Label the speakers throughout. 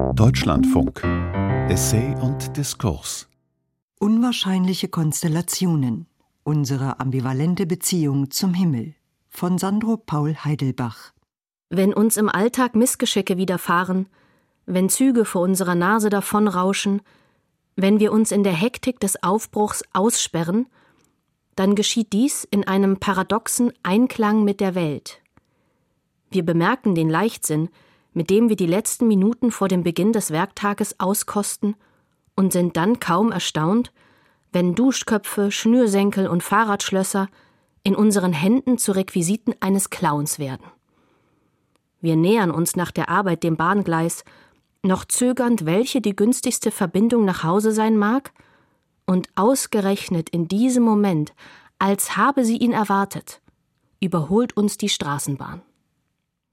Speaker 1: Deutschlandfunk. Essay und Diskurs.
Speaker 2: Unwahrscheinliche Konstellationen. Unsere ambivalente Beziehung zum Himmel. Von Sandro Paul Heidelbach.
Speaker 3: Wenn uns im Alltag Missgeschicke widerfahren, wenn Züge vor unserer Nase davonrauschen, wenn wir uns in der Hektik des Aufbruchs aussperren, dann geschieht dies in einem paradoxen Einklang mit der Welt. Wir bemerken den Leichtsinn, mit dem wir die letzten Minuten vor dem Beginn des Werktages auskosten und sind dann kaum erstaunt, wenn Duschköpfe, Schnürsenkel und Fahrradschlösser in unseren Händen zu Requisiten eines Clowns werden. Wir nähern uns nach der Arbeit dem Bahngleis, noch zögernd, welche die günstigste Verbindung nach Hause sein mag, und ausgerechnet in diesem Moment, als habe sie ihn erwartet, überholt uns die Straßenbahn.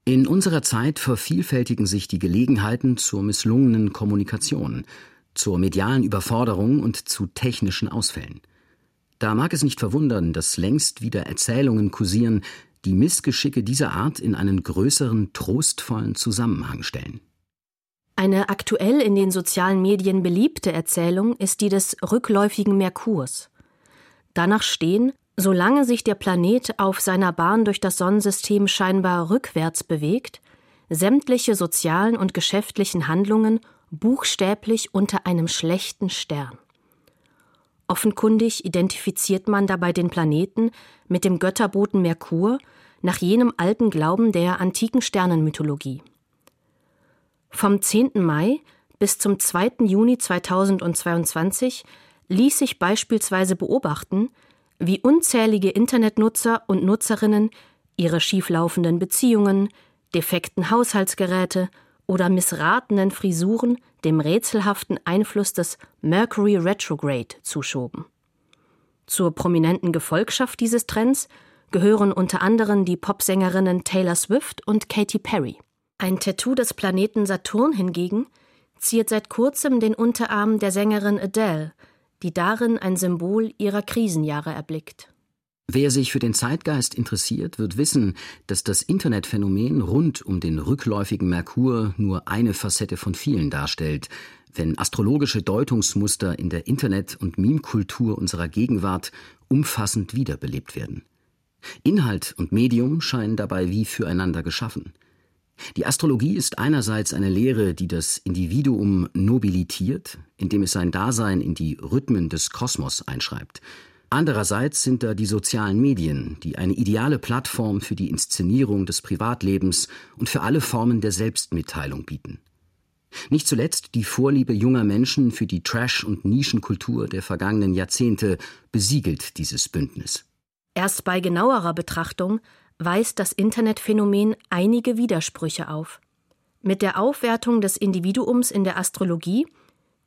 Speaker 4: In unserer Zeit vervielfältigen sich die Gelegenheiten zur misslungenen Kommunikation, zur medialen Überforderung und zu technischen Ausfällen. Da mag es nicht verwundern, dass längst wieder Erzählungen kursieren, die Missgeschicke dieser Art in einen größeren, trostvollen Zusammenhang stellen.
Speaker 3: Eine aktuell in den sozialen Medien beliebte Erzählung ist die des rückläufigen Merkurs. Danach stehen, solange sich der Planet auf seiner Bahn durch das Sonnensystem scheinbar rückwärts bewegt, sämtliche sozialen und geschäftlichen Handlungen buchstäblich unter einem schlechten Stern. Offenkundig identifiziert man dabei den Planeten mit dem Götterboten Merkur nach jenem alten Glauben der antiken Sternenmythologie. Vom 10. Mai bis zum 2. Juni 2022 ließ sich beispielsweise beobachten, wie unzählige Internetnutzer und Nutzerinnen ihre schieflaufenden Beziehungen, defekten Haushaltsgeräte oder missratenen Frisuren dem rätselhaften Einfluss des Mercury Retrograde zuschoben. Zur prominenten Gefolgschaft dieses Trends gehören unter anderem die Popsängerinnen Taylor Swift und Katy Perry. Ein Tattoo des Planeten Saturn hingegen ziert seit kurzem den Unterarm der Sängerin Adele, die darin ein Symbol ihrer Krisenjahre erblickt.
Speaker 4: Wer sich für den Zeitgeist interessiert, wird wissen, dass das Internetphänomen rund um den rückläufigen Merkur nur eine Facette von vielen darstellt, wenn astrologische Deutungsmuster in der Internet- und Meme-Kultur unserer Gegenwart umfassend wiederbelebt werden. Inhalt und Medium scheinen dabei wie füreinander geschaffen. Die Astrologie ist einerseits eine Lehre, die das Individuum nobilitiert, indem es sein Dasein in die Rhythmen des Kosmos einschreibt, Andererseits sind da die sozialen Medien, die eine ideale Plattform für die Inszenierung des Privatlebens und für alle Formen der Selbstmitteilung bieten. Nicht zuletzt die Vorliebe junger Menschen für die Trash- und Nischenkultur der vergangenen Jahrzehnte besiegelt dieses Bündnis.
Speaker 3: Erst bei genauerer Betrachtung weist das Internetphänomen einige Widersprüche auf. Mit der Aufwertung des Individuums in der Astrologie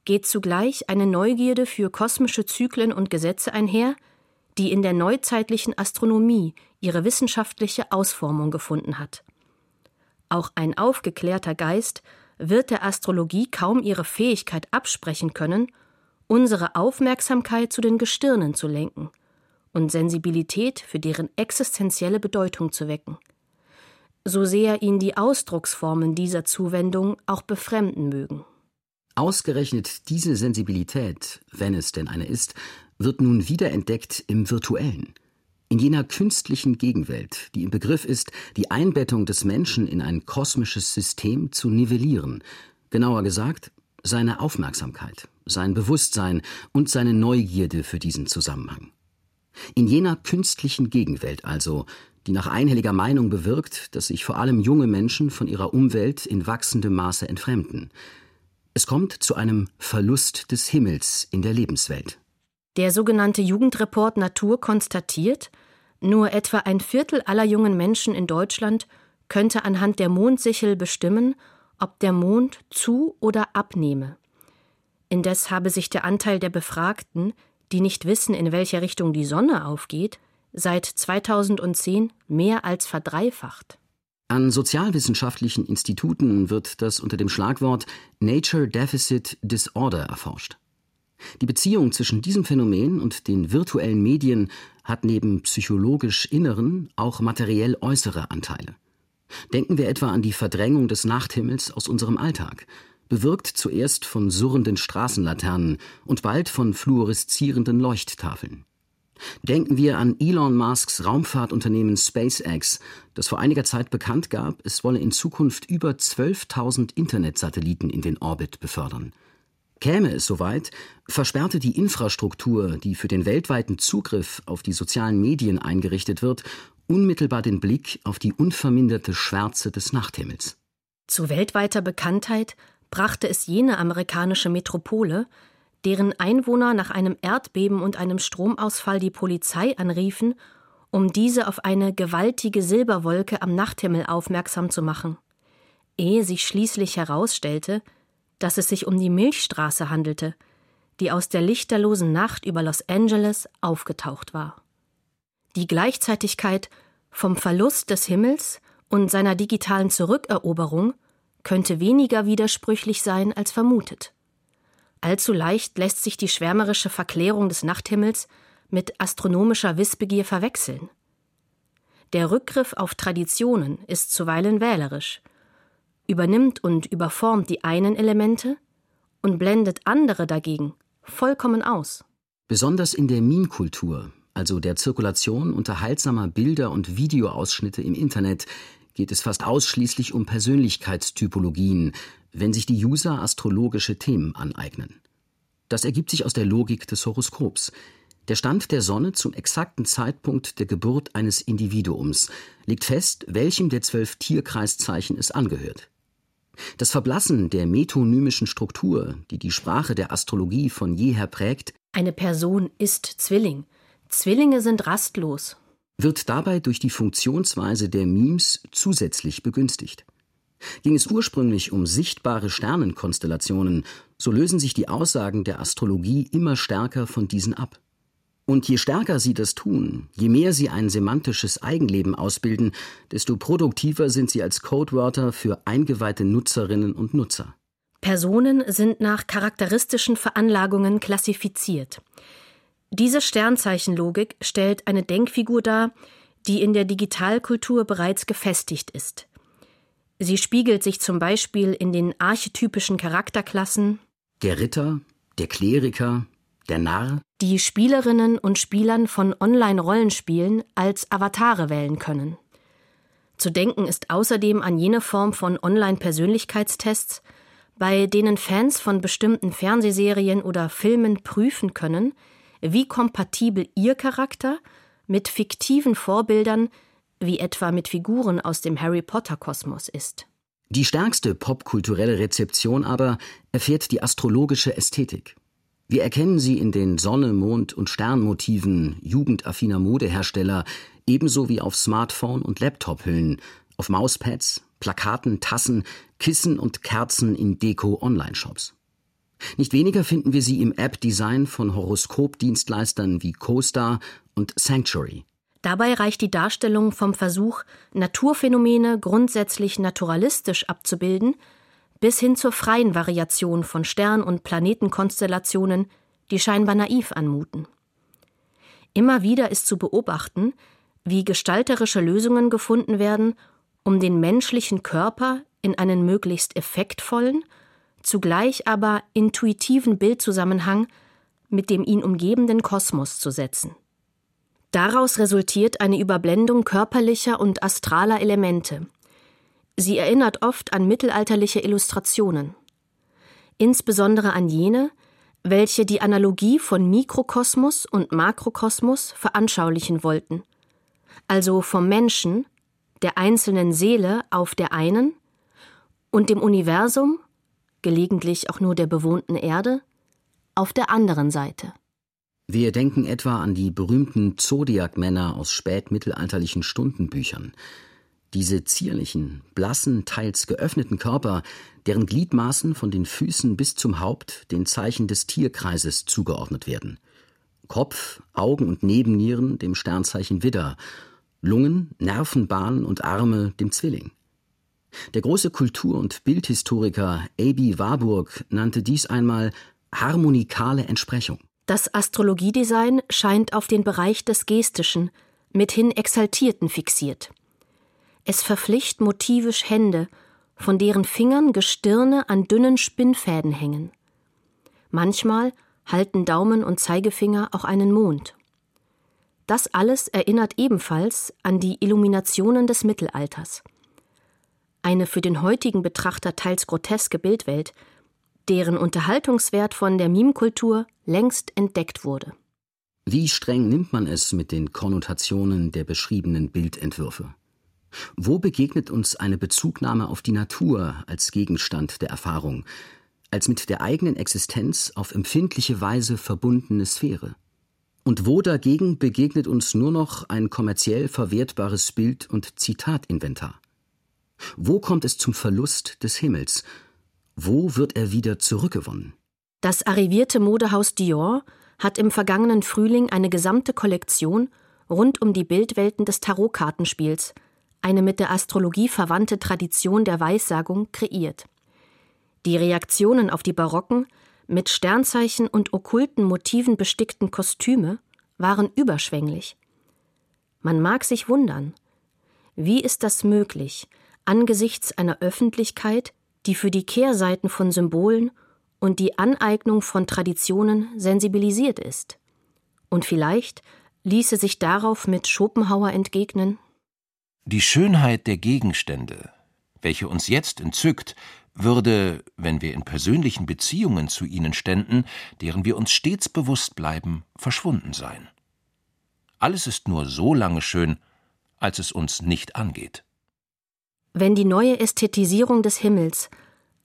Speaker 3: geht zugleich eine Neugierde für kosmische Zyklen und Gesetze einher, die in der neuzeitlichen Astronomie ihre wissenschaftliche Ausformung gefunden hat. Auch ein aufgeklärter Geist wird der Astrologie kaum ihre Fähigkeit absprechen können, unsere Aufmerksamkeit zu den Gestirnen zu lenken und Sensibilität für deren existenzielle Bedeutung zu wecken. So sehr ihn die Ausdrucksformen dieser Zuwendung auch befremden mögen.
Speaker 4: Ausgerechnet diese Sensibilität, wenn es denn eine ist, wird nun wiederentdeckt im Virtuellen. In jener künstlichen Gegenwelt, die im Begriff ist, die Einbettung des Menschen in ein kosmisches System zu nivellieren, genauer gesagt, seine Aufmerksamkeit, sein Bewusstsein und seine Neugierde für diesen Zusammenhang. In jener künstlichen Gegenwelt also, die nach einhelliger Meinung bewirkt, dass sich vor allem junge Menschen von ihrer Umwelt in wachsendem Maße entfremden, es kommt zu einem Verlust des Himmels in der Lebenswelt.
Speaker 3: Der sogenannte Jugendreport Natur konstatiert, nur etwa ein Viertel aller jungen Menschen in Deutschland könnte anhand der Mondsichel bestimmen, ob der Mond zu oder abnehme. Indes habe sich der Anteil der Befragten, die nicht wissen, in welche Richtung die Sonne aufgeht, seit 2010 mehr als verdreifacht.
Speaker 4: An sozialwissenschaftlichen Instituten wird das unter dem Schlagwort Nature Deficit Disorder erforscht. Die Beziehung zwischen diesem Phänomen und den virtuellen Medien hat neben psychologisch inneren auch materiell äußere Anteile. Denken wir etwa an die Verdrängung des Nachthimmels aus unserem Alltag, bewirkt zuerst von surrenden Straßenlaternen und bald von fluoreszierenden Leuchttafeln. Denken wir an Elon Musks Raumfahrtunternehmen SpaceX, das vor einiger Zeit bekannt gab, es wolle in Zukunft über 12.000 Internetsatelliten in den Orbit befördern. Käme es soweit, versperrte die Infrastruktur, die für den weltweiten Zugriff auf die sozialen Medien eingerichtet wird, unmittelbar den Blick auf die unverminderte Schwärze des Nachthimmels.
Speaker 3: Zu weltweiter Bekanntheit brachte es jene amerikanische Metropole, deren Einwohner nach einem Erdbeben und einem Stromausfall die Polizei anriefen, um diese auf eine gewaltige Silberwolke am Nachthimmel aufmerksam zu machen, ehe sich schließlich herausstellte, dass es sich um die Milchstraße handelte, die aus der lichterlosen Nacht über Los Angeles aufgetaucht war. Die Gleichzeitigkeit vom Verlust des Himmels und seiner digitalen Zurückeroberung könnte weniger widersprüchlich sein als vermutet. Allzu leicht lässt sich die schwärmerische Verklärung des Nachthimmels mit astronomischer Wissbegier verwechseln. Der Rückgriff auf Traditionen ist zuweilen wählerisch, übernimmt und überformt die einen Elemente und blendet andere dagegen vollkommen aus.
Speaker 4: Besonders in der Meme-Kultur, also der Zirkulation unterhaltsamer Bilder und Videoausschnitte im Internet, geht es fast ausschließlich um Persönlichkeitstypologien, wenn sich die User astrologische Themen aneignen. Das ergibt sich aus der Logik des Horoskops. Der Stand der Sonne zum exakten Zeitpunkt der Geburt eines Individuums legt fest, welchem der zwölf Tierkreiszeichen es angehört. Das Verblassen der metonymischen Struktur, die die Sprache der Astrologie von jeher prägt,
Speaker 3: eine Person ist Zwilling. Zwillinge sind rastlos,
Speaker 4: wird dabei durch die Funktionsweise der Memes zusätzlich begünstigt. Ging es ursprünglich um sichtbare Sternenkonstellationen, so lösen sich die Aussagen der Astrologie immer stärker von diesen ab. Und je stärker sie das tun, je mehr sie ein semantisches Eigenleben ausbilden, desto produktiver sind sie als Codewörter für eingeweihte Nutzerinnen und Nutzer.
Speaker 3: Personen sind nach charakteristischen Veranlagungen klassifiziert. Diese Sternzeichenlogik stellt eine Denkfigur dar, die in der Digitalkultur bereits gefestigt ist. Sie spiegelt sich zum Beispiel in den archetypischen Charakterklassen
Speaker 4: der Ritter, der Kleriker, der Narr,
Speaker 3: die Spielerinnen und Spielern von Online-Rollenspielen als Avatare wählen können. Zu denken ist außerdem an jene Form von Online-Persönlichkeitstests, bei denen Fans von bestimmten Fernsehserien oder Filmen prüfen können, wie kompatibel ihr Charakter mit fiktiven Vorbildern, wie etwa mit Figuren aus dem Harry Potter Kosmos ist.
Speaker 4: Die stärkste popkulturelle Rezeption aber erfährt die astrologische Ästhetik. Wir erkennen sie in den Sonne, Mond und Sternmotiven jugendaffiner Modehersteller, ebenso wie auf Smartphone- und Laptophüllen, auf Mauspads, Plakaten, Tassen, Kissen und Kerzen in Deko-Online-Shops. Nicht weniger finden wir sie im App-Design von Horoskopdienstleistern wie CoStar und Sanctuary.
Speaker 3: Dabei reicht die Darstellung vom Versuch, Naturphänomene grundsätzlich naturalistisch abzubilden, bis hin zur freien Variation von Stern- und Planetenkonstellationen, die scheinbar naiv anmuten. Immer wieder ist zu beobachten, wie gestalterische Lösungen gefunden werden, um den menschlichen Körper in einen möglichst effektvollen zugleich aber intuitiven Bildzusammenhang mit dem ihn umgebenden Kosmos zu setzen. Daraus resultiert eine Überblendung körperlicher und astraler Elemente. Sie erinnert oft an mittelalterliche Illustrationen, insbesondere an jene, welche die Analogie von Mikrokosmos und Makrokosmos veranschaulichen wollten, also vom Menschen, der einzelnen Seele auf der einen und dem Universum gelegentlich auch nur der bewohnten Erde, auf der anderen Seite.
Speaker 4: Wir denken etwa an die berühmten Zodiac-Männer aus spätmittelalterlichen Stundenbüchern. Diese zierlichen, blassen, teils geöffneten Körper, deren Gliedmaßen von den Füßen bis zum Haupt den Zeichen des Tierkreises zugeordnet werden. Kopf, Augen und Nebennieren dem Sternzeichen Widder, Lungen, Nervenbahnen und Arme dem Zwilling. Der große Kultur- und Bildhistoriker A.B. Warburg nannte dies einmal harmonikale Entsprechung.
Speaker 3: Das Astrologiedesign scheint auf den Bereich des Gestischen, mithin Exaltierten fixiert. Es verpflicht motivisch Hände, von deren Fingern Gestirne an dünnen Spinnfäden hängen. Manchmal halten Daumen und Zeigefinger auch einen Mond. Das alles erinnert ebenfalls an die Illuminationen des Mittelalters. Eine für den heutigen Betrachter teils groteske Bildwelt, deren Unterhaltungswert von der Meme-Kultur längst entdeckt wurde.
Speaker 4: Wie streng nimmt man es mit den Konnotationen der beschriebenen Bildentwürfe? Wo begegnet uns eine Bezugnahme auf die Natur als Gegenstand der Erfahrung, als mit der eigenen Existenz auf empfindliche Weise verbundene Sphäre? Und wo dagegen begegnet uns nur noch ein kommerziell verwertbares Bild- und Zitatinventar? Wo kommt es zum Verlust des Himmels? Wo wird er wieder zurückgewonnen?
Speaker 3: Das arrivierte Modehaus Dior hat im vergangenen Frühling eine gesamte Kollektion rund um die Bildwelten des Tarotkartenspiels, eine mit der Astrologie verwandte Tradition der Weissagung, kreiert. Die Reaktionen auf die barocken, mit Sternzeichen und okkulten Motiven bestickten Kostüme waren überschwänglich. Man mag sich wundern, wie ist das möglich, angesichts einer Öffentlichkeit, die für die Kehrseiten von Symbolen und die Aneignung von Traditionen sensibilisiert ist. Und vielleicht ließe sich darauf mit Schopenhauer entgegnen
Speaker 5: Die Schönheit der Gegenstände, welche uns jetzt entzückt, würde, wenn wir in persönlichen Beziehungen zu ihnen ständen, deren wir uns stets bewusst bleiben, verschwunden sein. Alles ist nur so lange schön, als es uns nicht angeht.
Speaker 3: Wenn die neue Ästhetisierung des Himmels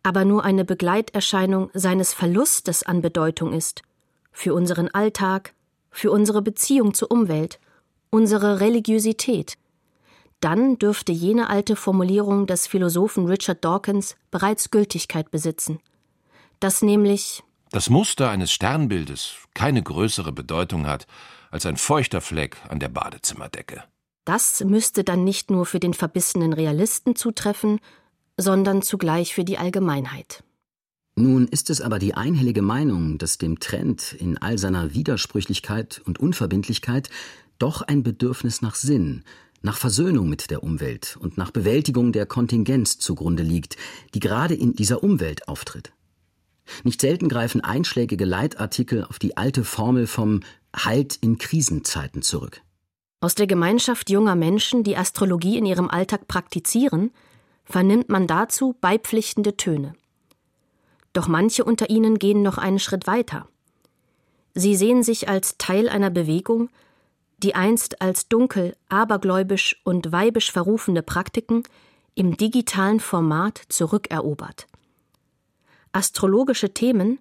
Speaker 3: aber nur eine Begleiterscheinung seines Verlustes an Bedeutung ist, für unseren Alltag, für unsere Beziehung zur Umwelt, unsere Religiosität, dann dürfte jene alte Formulierung des Philosophen Richard Dawkins bereits Gültigkeit besitzen, dass nämlich
Speaker 5: das Muster eines Sternbildes keine größere Bedeutung hat als ein feuchter Fleck an der Badezimmerdecke.
Speaker 3: Das müsste dann nicht nur für den verbissenen Realisten zutreffen, sondern zugleich für die Allgemeinheit.
Speaker 4: Nun ist es aber die einhellige Meinung, dass dem Trend in all seiner Widersprüchlichkeit und Unverbindlichkeit doch ein Bedürfnis nach Sinn, nach Versöhnung mit der Umwelt und nach Bewältigung der Kontingenz zugrunde liegt, die gerade in dieser Umwelt auftritt. Nicht selten greifen einschlägige Leitartikel auf die alte Formel vom Halt in Krisenzeiten zurück.
Speaker 3: Aus der Gemeinschaft junger Menschen, die Astrologie in ihrem Alltag praktizieren, vernimmt man dazu beipflichtende Töne. Doch manche unter ihnen gehen noch einen Schritt weiter. Sie sehen sich als Teil einer Bewegung, die einst als dunkel, abergläubisch und weibisch verrufene Praktiken im digitalen Format zurückerobert. Astrologische Themen,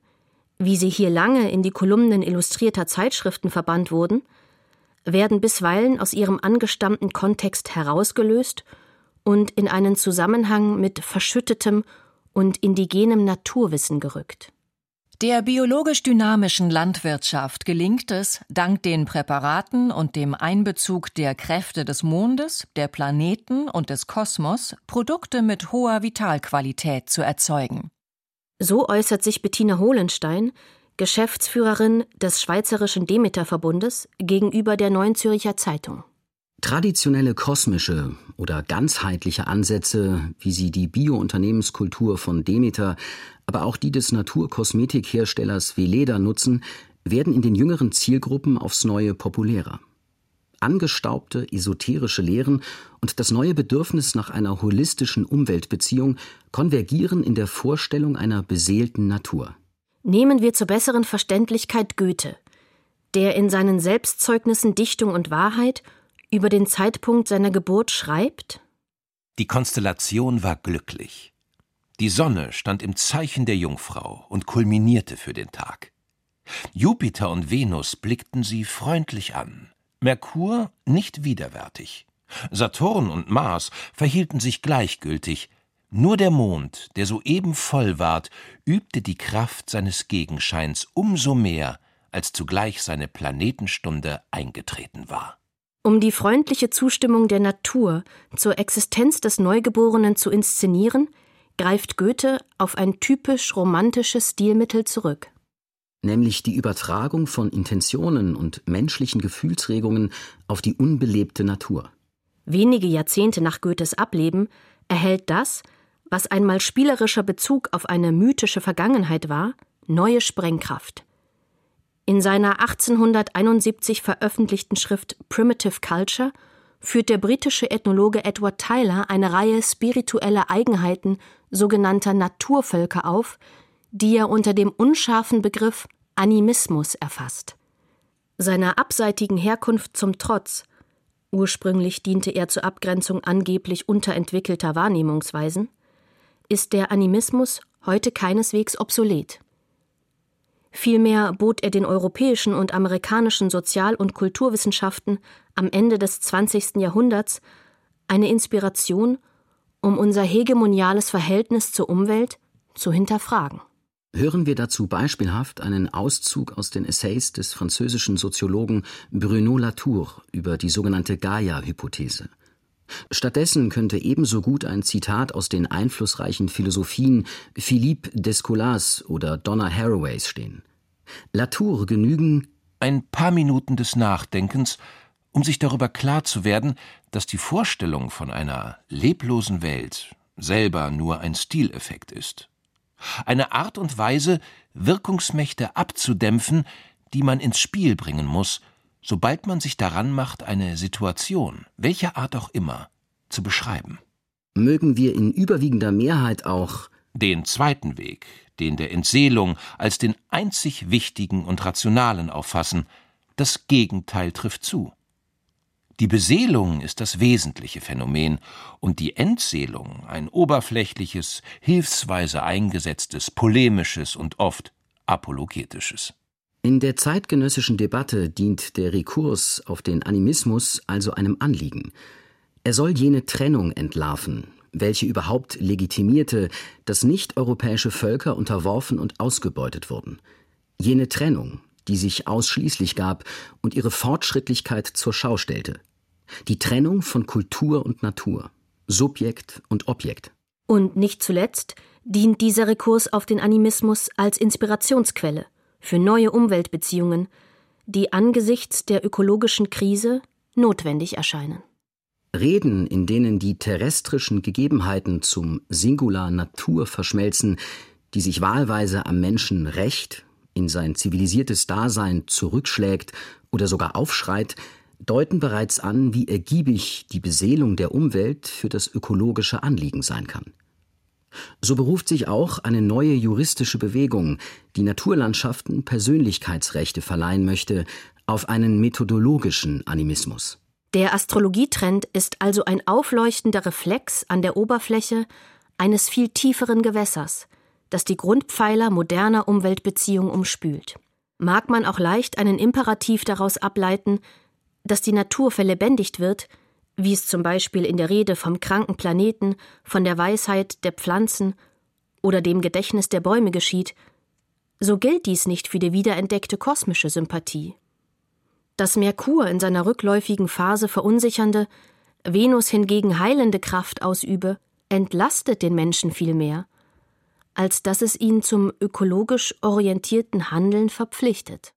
Speaker 3: wie sie hier lange in die Kolumnen illustrierter Zeitschriften verbannt wurden, werden bisweilen aus ihrem angestammten Kontext herausgelöst und in einen Zusammenhang mit verschüttetem und indigenem Naturwissen gerückt.
Speaker 6: Der biologisch dynamischen Landwirtschaft gelingt es, dank den Präparaten und dem Einbezug der Kräfte des Mondes, der Planeten und des Kosmos, Produkte mit hoher Vitalqualität zu erzeugen.
Speaker 3: So äußert sich Bettina Hohlenstein, Geschäftsführerin des Schweizerischen Demeter-Verbundes, gegenüber der Neuen Zürcher Zeitung.
Speaker 4: Traditionelle kosmische oder ganzheitliche Ansätze, wie sie die Bio-Unternehmenskultur von Demeter, aber auch die des Naturkosmetikherstellers Veleda nutzen, werden in den jüngeren Zielgruppen aufs Neue populärer. Angestaubte esoterische Lehren und das neue Bedürfnis nach einer holistischen Umweltbeziehung konvergieren in der Vorstellung einer beseelten Natur.
Speaker 3: Nehmen wir zur besseren Verständlichkeit Goethe, der in seinen Selbstzeugnissen Dichtung und Wahrheit über den Zeitpunkt seiner Geburt schreibt?
Speaker 5: Die Konstellation war glücklich. Die Sonne stand im Zeichen der Jungfrau und kulminierte für den Tag. Jupiter und Venus blickten sie freundlich an, Merkur nicht widerwärtig. Saturn und Mars verhielten sich gleichgültig, nur der Mond, der soeben voll ward, übte die Kraft seines Gegenscheins umso mehr, als zugleich seine Planetenstunde eingetreten war.
Speaker 3: Um die freundliche Zustimmung der Natur zur Existenz des Neugeborenen zu inszenieren, greift Goethe auf ein typisch romantisches Stilmittel zurück.
Speaker 4: Nämlich die Übertragung von Intentionen und menschlichen Gefühlsregungen auf die unbelebte Natur.
Speaker 3: Wenige Jahrzehnte nach Goethes Ableben erhält das, was einmal spielerischer Bezug auf eine mythische Vergangenheit war, neue Sprengkraft. In seiner 1871 veröffentlichten Schrift Primitive Culture führt der britische Ethnologe Edward Tyler eine Reihe spiritueller Eigenheiten sogenannter Naturvölker auf, die er unter dem unscharfen Begriff Animismus erfasst. Seiner abseitigen Herkunft zum Trotz ursprünglich diente er zur Abgrenzung angeblich unterentwickelter Wahrnehmungsweisen, ist der Animismus heute keineswegs obsolet. Vielmehr bot er den europäischen und amerikanischen Sozial- und Kulturwissenschaften am Ende des 20. Jahrhunderts eine Inspiration, um unser hegemoniales Verhältnis zur Umwelt zu hinterfragen.
Speaker 4: Hören wir dazu beispielhaft einen Auszug aus den Essays des französischen Soziologen Bruno Latour über die sogenannte Gaia-Hypothese. Stattdessen könnte ebenso gut ein Zitat aus den einflussreichen Philosophien Philippe Descolas oder Donna Haraways stehen. Latour genügen
Speaker 5: ein paar Minuten des Nachdenkens, um sich darüber klar zu werden, dass die Vorstellung von einer leblosen Welt selber nur ein Stileffekt ist. Eine Art und Weise, Wirkungsmächte abzudämpfen, die man ins Spiel bringen muss, sobald man sich daran macht, eine Situation, welcher Art auch immer, zu beschreiben.
Speaker 4: Mögen wir in überwiegender Mehrheit auch
Speaker 5: den zweiten Weg, den der Entseelung, als den einzig wichtigen und rationalen auffassen, das Gegenteil trifft zu. Die Beseelung ist das wesentliche Phänomen und die Entseelung ein oberflächliches, hilfsweise eingesetztes, polemisches und oft apologetisches.
Speaker 4: In der zeitgenössischen Debatte dient der Rekurs auf den Animismus also einem Anliegen. Er soll jene Trennung entlarven, welche überhaupt legitimierte, dass nicht-europäische Völker unterworfen und ausgebeutet wurden. Jene Trennung, die sich ausschließlich gab und ihre Fortschrittlichkeit zur Schau stellte. Die Trennung von Kultur und Natur, Subjekt und Objekt.
Speaker 3: Und nicht zuletzt dient dieser Rekurs auf den Animismus als Inspirationsquelle für neue Umweltbeziehungen, die angesichts der ökologischen Krise notwendig erscheinen.
Speaker 4: Reden, in denen die terrestrischen Gegebenheiten zum Singular Natur verschmelzen, die sich wahlweise am Menschen Recht, in sein zivilisiertes Dasein zurückschlägt oder sogar aufschreit, deuten bereits an, wie ergiebig die Beseelung der Umwelt für das ökologische Anliegen sein kann. So beruft sich auch eine neue juristische Bewegung, die Naturlandschaften Persönlichkeitsrechte verleihen möchte, auf einen methodologischen Animismus.
Speaker 3: Der Astrologietrend ist also ein aufleuchtender Reflex an der Oberfläche eines viel tieferen Gewässers, das die Grundpfeiler moderner Umweltbeziehung umspült. Mag man auch leicht einen Imperativ daraus ableiten, dass die Natur verlebendigt wird, wie es zum Beispiel in der Rede vom kranken Planeten, von der Weisheit der Pflanzen oder dem Gedächtnis der Bäume geschieht, so gilt dies nicht für die wiederentdeckte kosmische Sympathie. Das Merkur in seiner rückläufigen Phase verunsichernde, Venus hingegen heilende Kraft ausübe, entlastet den Menschen vielmehr, als dass es ihn zum ökologisch orientierten Handeln verpflichtet.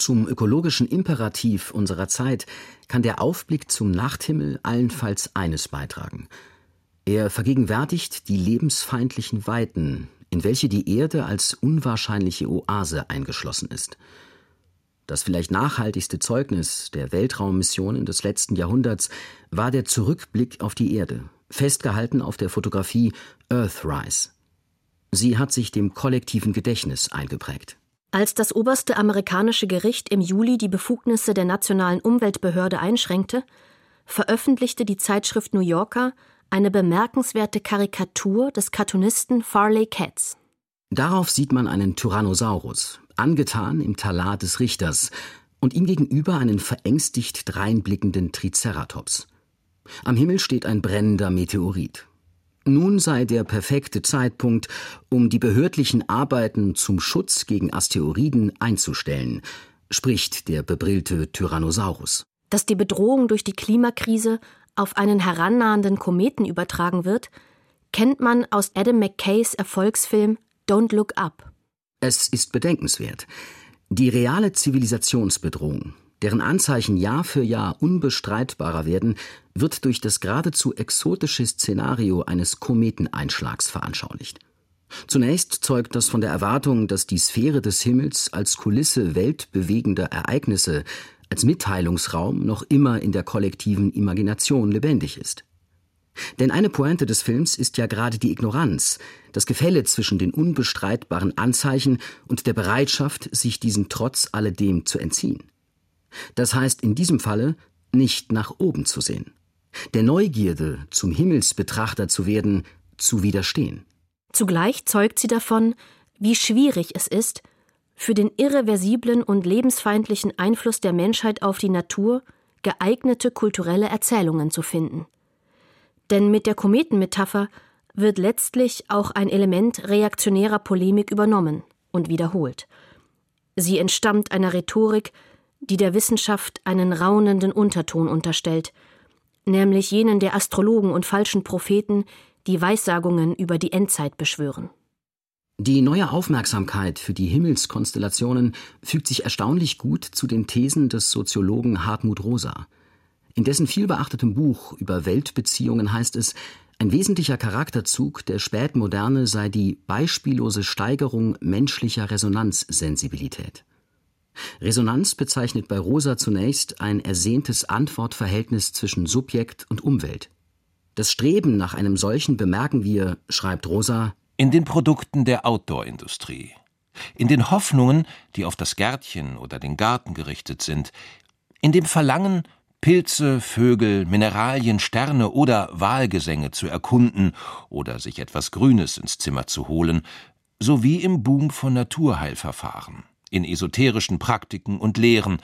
Speaker 4: Zum ökologischen Imperativ unserer Zeit kann der Aufblick zum Nachthimmel allenfalls eines beitragen. Er vergegenwärtigt die lebensfeindlichen Weiten, in welche die Erde als unwahrscheinliche Oase eingeschlossen ist. Das vielleicht nachhaltigste Zeugnis der Weltraummissionen des letzten Jahrhunderts war der Zurückblick auf die Erde, festgehalten auf der Fotografie Earthrise. Sie hat sich dem kollektiven Gedächtnis eingeprägt.
Speaker 3: Als das oberste amerikanische Gericht im Juli die Befugnisse der nationalen Umweltbehörde einschränkte, veröffentlichte die Zeitschrift New Yorker eine bemerkenswerte Karikatur des Cartoonisten Farley Katz.
Speaker 4: Darauf sieht man einen Tyrannosaurus, angetan im Talar des Richters, und ihm gegenüber einen verängstigt dreinblickenden Triceratops. Am Himmel steht ein brennender Meteorit. Nun sei der perfekte Zeitpunkt, um die behördlichen Arbeiten zum Schutz gegen Asteroiden einzustellen, spricht der bebrillte Tyrannosaurus.
Speaker 3: Dass die Bedrohung durch die Klimakrise auf einen herannahenden Kometen übertragen wird, kennt man aus Adam McKays Erfolgsfilm Don't Look Up.
Speaker 4: Es ist bedenkenswert. Die reale Zivilisationsbedrohung, deren Anzeichen Jahr für Jahr unbestreitbarer werden, wird durch das geradezu exotische Szenario eines Kometeneinschlags veranschaulicht. Zunächst zeugt das von der Erwartung, dass die Sphäre des Himmels als Kulisse weltbewegender Ereignisse, als Mitteilungsraum noch immer in der kollektiven Imagination lebendig ist. Denn eine Pointe des Films ist ja gerade die Ignoranz, das Gefälle zwischen den unbestreitbaren Anzeichen und der Bereitschaft, sich diesen trotz alledem zu entziehen. Das heißt in diesem Falle nicht nach oben zu sehen, der Neugierde, zum Himmelsbetrachter zu werden, zu widerstehen.
Speaker 3: Zugleich zeugt sie davon, wie schwierig es ist, für den irreversiblen und lebensfeindlichen Einfluss der Menschheit auf die Natur geeignete kulturelle Erzählungen zu finden. Denn mit der Kometenmetapher wird letztlich auch ein Element reaktionärer Polemik übernommen und wiederholt. Sie entstammt einer Rhetorik, die der Wissenschaft einen raunenden Unterton unterstellt, nämlich jenen der Astrologen und falschen Propheten, die Weissagungen über die Endzeit beschwören.
Speaker 4: Die neue Aufmerksamkeit für die Himmelskonstellationen fügt sich erstaunlich gut zu den Thesen des Soziologen Hartmut Rosa. In dessen vielbeachtetem Buch über Weltbeziehungen heißt es, ein wesentlicher Charakterzug der Spätmoderne sei die beispiellose Steigerung menschlicher Resonanzsensibilität. Resonanz bezeichnet bei Rosa zunächst ein ersehntes Antwortverhältnis zwischen Subjekt und Umwelt. Das Streben nach einem solchen bemerken wir, schreibt Rosa,
Speaker 5: in den Produkten der Outdoor-Industrie, in den Hoffnungen, die auf das Gärtchen oder den Garten gerichtet sind, in dem Verlangen, Pilze, Vögel, Mineralien, Sterne oder Wahlgesänge zu erkunden oder sich etwas Grünes ins Zimmer zu holen, sowie im Boom von Naturheilverfahren, in esoterischen Praktiken und Lehren,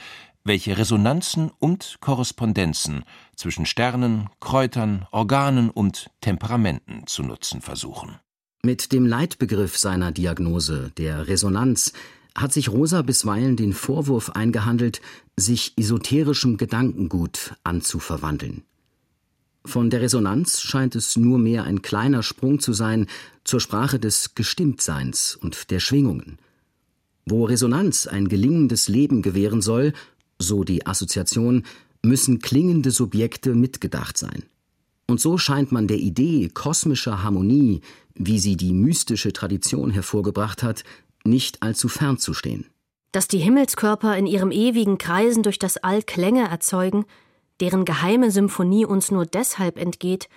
Speaker 5: welche Resonanzen und Korrespondenzen zwischen Sternen, Kräutern, Organen und Temperamenten zu nutzen versuchen.
Speaker 4: Mit dem Leitbegriff seiner Diagnose, der Resonanz, hat sich Rosa bisweilen den Vorwurf eingehandelt, sich esoterischem Gedankengut anzuverwandeln. Von der Resonanz scheint es nur mehr ein kleiner Sprung zu sein zur Sprache des Gestimmtseins und der Schwingungen. Wo Resonanz ein gelingendes Leben gewähren soll, so die Assoziation, müssen klingende Subjekte mitgedacht sein. Und so scheint man der Idee kosmischer Harmonie, wie sie die mystische Tradition hervorgebracht hat, nicht allzu fern zu stehen.
Speaker 3: Dass die Himmelskörper in ihrem ewigen Kreisen durch das All Klänge erzeugen, deren geheime Symphonie uns nur deshalb entgeht,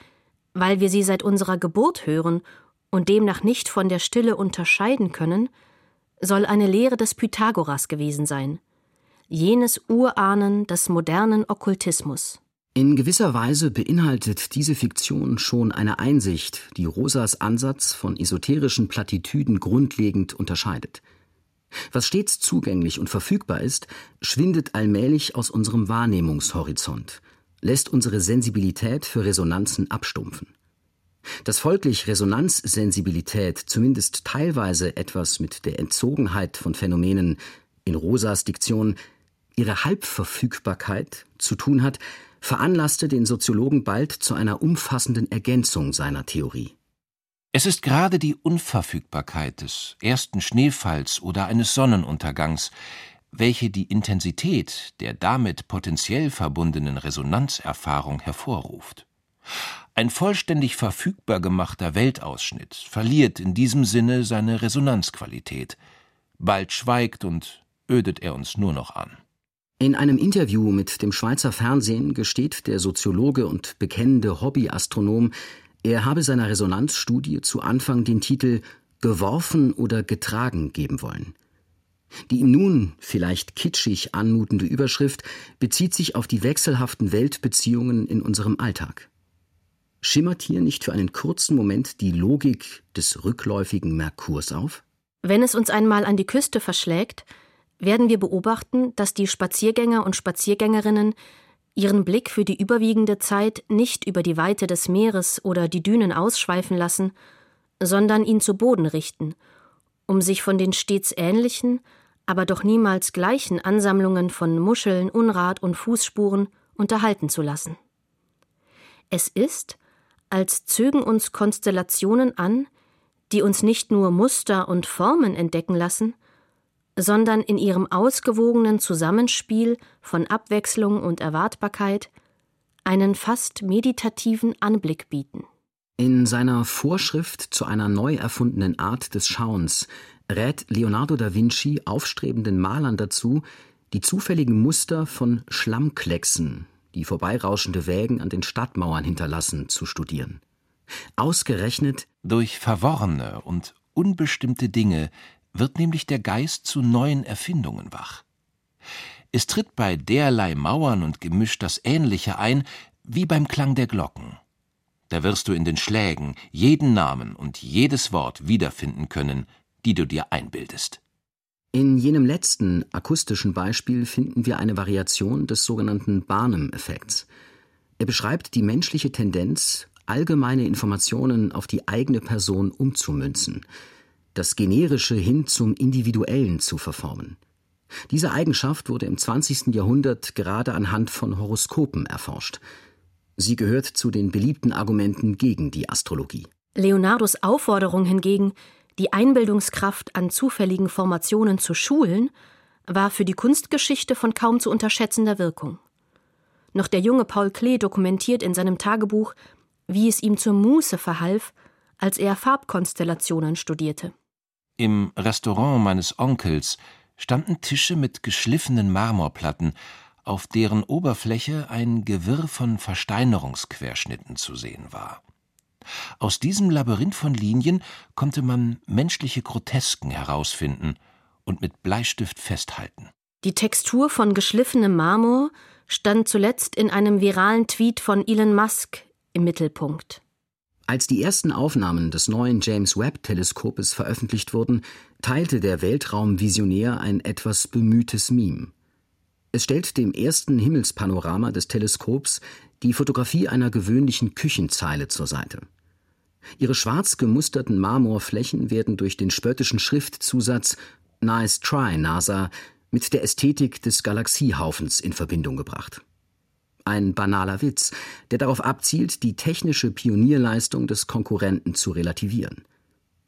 Speaker 3: weil wir sie seit unserer Geburt hören und demnach nicht von der Stille unterscheiden können, soll eine Lehre des Pythagoras gewesen sein jenes Urahnen des modernen Okkultismus.
Speaker 4: In gewisser Weise beinhaltet diese Fiktion schon eine Einsicht, die Rosas Ansatz von esoterischen Plattitüden grundlegend unterscheidet. Was stets zugänglich und verfügbar ist, schwindet allmählich aus unserem Wahrnehmungshorizont, lässt unsere Sensibilität für Resonanzen abstumpfen. Dass folglich Resonanzsensibilität zumindest teilweise etwas mit der Entzogenheit von Phänomenen in Rosas Diktion ihre Halbverfügbarkeit zu tun hat, veranlasste den Soziologen bald zu einer umfassenden Ergänzung seiner Theorie.
Speaker 5: Es ist gerade die Unverfügbarkeit des ersten Schneefalls oder eines Sonnenuntergangs, welche die Intensität der damit potenziell verbundenen Resonanzerfahrung hervorruft. Ein vollständig verfügbar gemachter Weltausschnitt verliert in diesem Sinne seine Resonanzqualität. Bald schweigt und ödet er uns nur noch an.
Speaker 4: In einem Interview mit dem Schweizer Fernsehen gesteht der Soziologe und bekennende Hobbyastronom, er habe seiner Resonanzstudie zu Anfang den Titel geworfen oder getragen geben wollen. Die ihm nun vielleicht kitschig anmutende Überschrift bezieht sich auf die wechselhaften Weltbeziehungen in unserem Alltag. Schimmert hier nicht für einen kurzen Moment die Logik des rückläufigen Merkurs auf?
Speaker 3: Wenn es uns einmal an die Küste verschlägt, werden wir beobachten, dass die Spaziergänger und Spaziergängerinnen ihren Blick für die überwiegende Zeit nicht über die Weite des Meeres oder die Dünen ausschweifen lassen, sondern ihn zu Boden richten, um sich von den stets ähnlichen, aber doch niemals gleichen Ansammlungen von Muscheln, Unrat und Fußspuren unterhalten zu lassen. Es ist, als zögen uns Konstellationen an, die uns nicht nur Muster und Formen entdecken lassen, sondern in ihrem ausgewogenen Zusammenspiel von Abwechslung und Erwartbarkeit einen fast meditativen Anblick bieten.
Speaker 4: In seiner Vorschrift zu einer neu erfundenen Art des Schauens rät Leonardo da Vinci aufstrebenden Malern dazu, die zufälligen Muster von Schlammklecksen, die vorbeirauschende Wägen an den Stadtmauern hinterlassen, zu studieren. Ausgerechnet
Speaker 5: durch verworrene und unbestimmte Dinge wird nämlich der Geist zu neuen Erfindungen wach. Es tritt bei derlei Mauern und Gemisch das Ähnliche ein wie beim Klang der Glocken. Da wirst du in den Schlägen jeden Namen und jedes Wort wiederfinden können, die du dir einbildest.
Speaker 4: In jenem letzten akustischen Beispiel finden wir eine Variation des sogenannten Barnum-Effekts. Er beschreibt die menschliche Tendenz, allgemeine Informationen auf die eigene Person umzumünzen, das Generische hin zum Individuellen zu verformen. Diese Eigenschaft wurde im 20. Jahrhundert gerade anhand von Horoskopen erforscht. Sie gehört zu den beliebten Argumenten gegen die Astrologie.
Speaker 3: Leonardos Aufforderung hingegen, die Einbildungskraft an zufälligen Formationen zu schulen, war für die Kunstgeschichte von kaum zu unterschätzender Wirkung. Noch der junge Paul Klee dokumentiert in seinem Tagebuch, wie es ihm zur Muße verhalf, als er Farbkonstellationen studierte.
Speaker 5: Im Restaurant meines Onkels standen Tische mit geschliffenen Marmorplatten, auf deren Oberfläche ein Gewirr von Versteinerungsquerschnitten zu sehen war. Aus diesem Labyrinth von Linien konnte man menschliche Grotesken herausfinden und mit Bleistift festhalten.
Speaker 3: Die Textur von geschliffenem Marmor stand zuletzt in einem viralen Tweet von Elon Musk im Mittelpunkt.
Speaker 4: Als die ersten Aufnahmen des neuen James Webb-Teleskopes veröffentlicht wurden, teilte der Weltraumvisionär ein etwas bemühtes Meme. Es stellt dem ersten Himmelspanorama des Teleskops die Fotografie einer gewöhnlichen Küchenzeile zur Seite. Ihre schwarz gemusterten Marmorflächen werden durch den spöttischen Schriftzusatz Nice try, NASA mit der Ästhetik des Galaxiehaufens in Verbindung gebracht. Ein banaler Witz, der darauf abzielt, die technische Pionierleistung des Konkurrenten zu relativieren.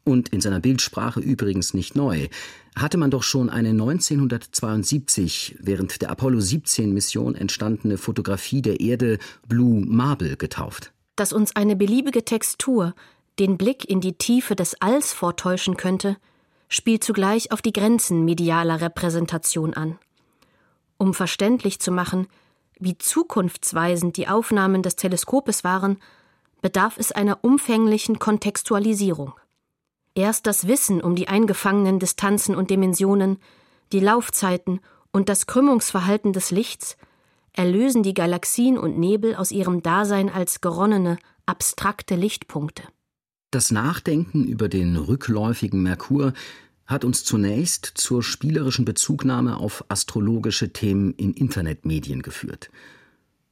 Speaker 4: Und in seiner Bildsprache übrigens nicht neu, hatte man doch schon eine 1972 während der Apollo 17 Mission entstandene Fotografie der Erde Blue Marble getauft.
Speaker 3: Dass uns eine beliebige Textur den Blick in die Tiefe des Alls vortäuschen könnte, spielt zugleich auf die Grenzen medialer Repräsentation an. Um verständlich zu machen, wie zukunftsweisend die Aufnahmen des Teleskopes waren, bedarf es einer umfänglichen Kontextualisierung. Erst das Wissen um die eingefangenen Distanzen und Dimensionen, die Laufzeiten und das Krümmungsverhalten des Lichts erlösen die Galaxien und Nebel aus ihrem Dasein als geronnene, abstrakte Lichtpunkte.
Speaker 4: Das Nachdenken über den rückläufigen Merkur hat uns zunächst zur spielerischen Bezugnahme auf astrologische Themen in Internetmedien geführt.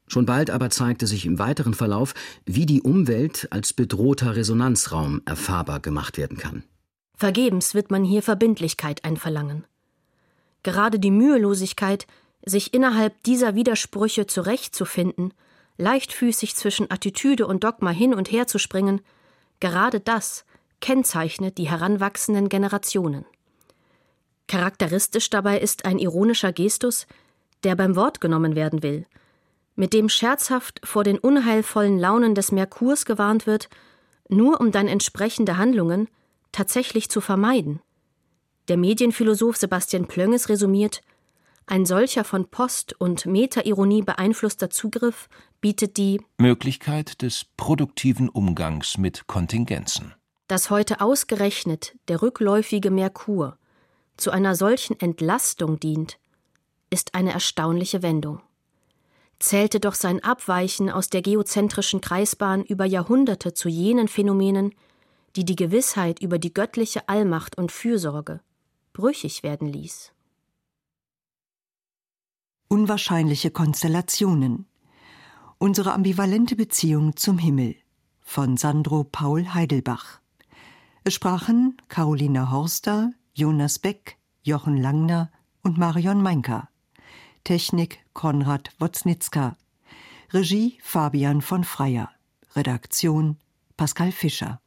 Speaker 4: Schon bald aber zeigte sich im weiteren Verlauf, wie die Umwelt als bedrohter Resonanzraum erfahrbar gemacht werden kann.
Speaker 3: Vergebens wird man hier Verbindlichkeit einverlangen. Gerade die Mühelosigkeit, sich innerhalb dieser Widersprüche zurechtzufinden, leichtfüßig zwischen Attitüde und Dogma hin und her zu springen, gerade das kennzeichnet die heranwachsenden Generationen. Charakteristisch dabei ist ein ironischer Gestus, der beim Wort genommen werden will – mit dem scherzhaft vor den unheilvollen Launen des Merkurs gewarnt wird, nur um dann entsprechende Handlungen tatsächlich zu vermeiden. Der Medienphilosoph Sebastian Plönges resümiert, ein solcher von Post- und Metaironie beeinflusster Zugriff bietet die
Speaker 5: Möglichkeit des produktiven Umgangs mit Kontingenzen.
Speaker 3: Dass heute ausgerechnet der rückläufige Merkur zu einer solchen Entlastung dient, ist eine erstaunliche Wendung zählte doch sein Abweichen aus der geozentrischen Kreisbahn über Jahrhunderte zu jenen Phänomenen, die die Gewissheit über die göttliche Allmacht und Fürsorge brüchig werden ließ.
Speaker 2: Unwahrscheinliche Konstellationen. Unsere ambivalente Beziehung zum Himmel von Sandro Paul Heidelbach. Es sprachen Carolina Horster, Jonas Beck, Jochen Langner und Marion Meinker. Technik Konrad Woznitzka. Regie Fabian von Freyer. Redaktion Pascal Fischer.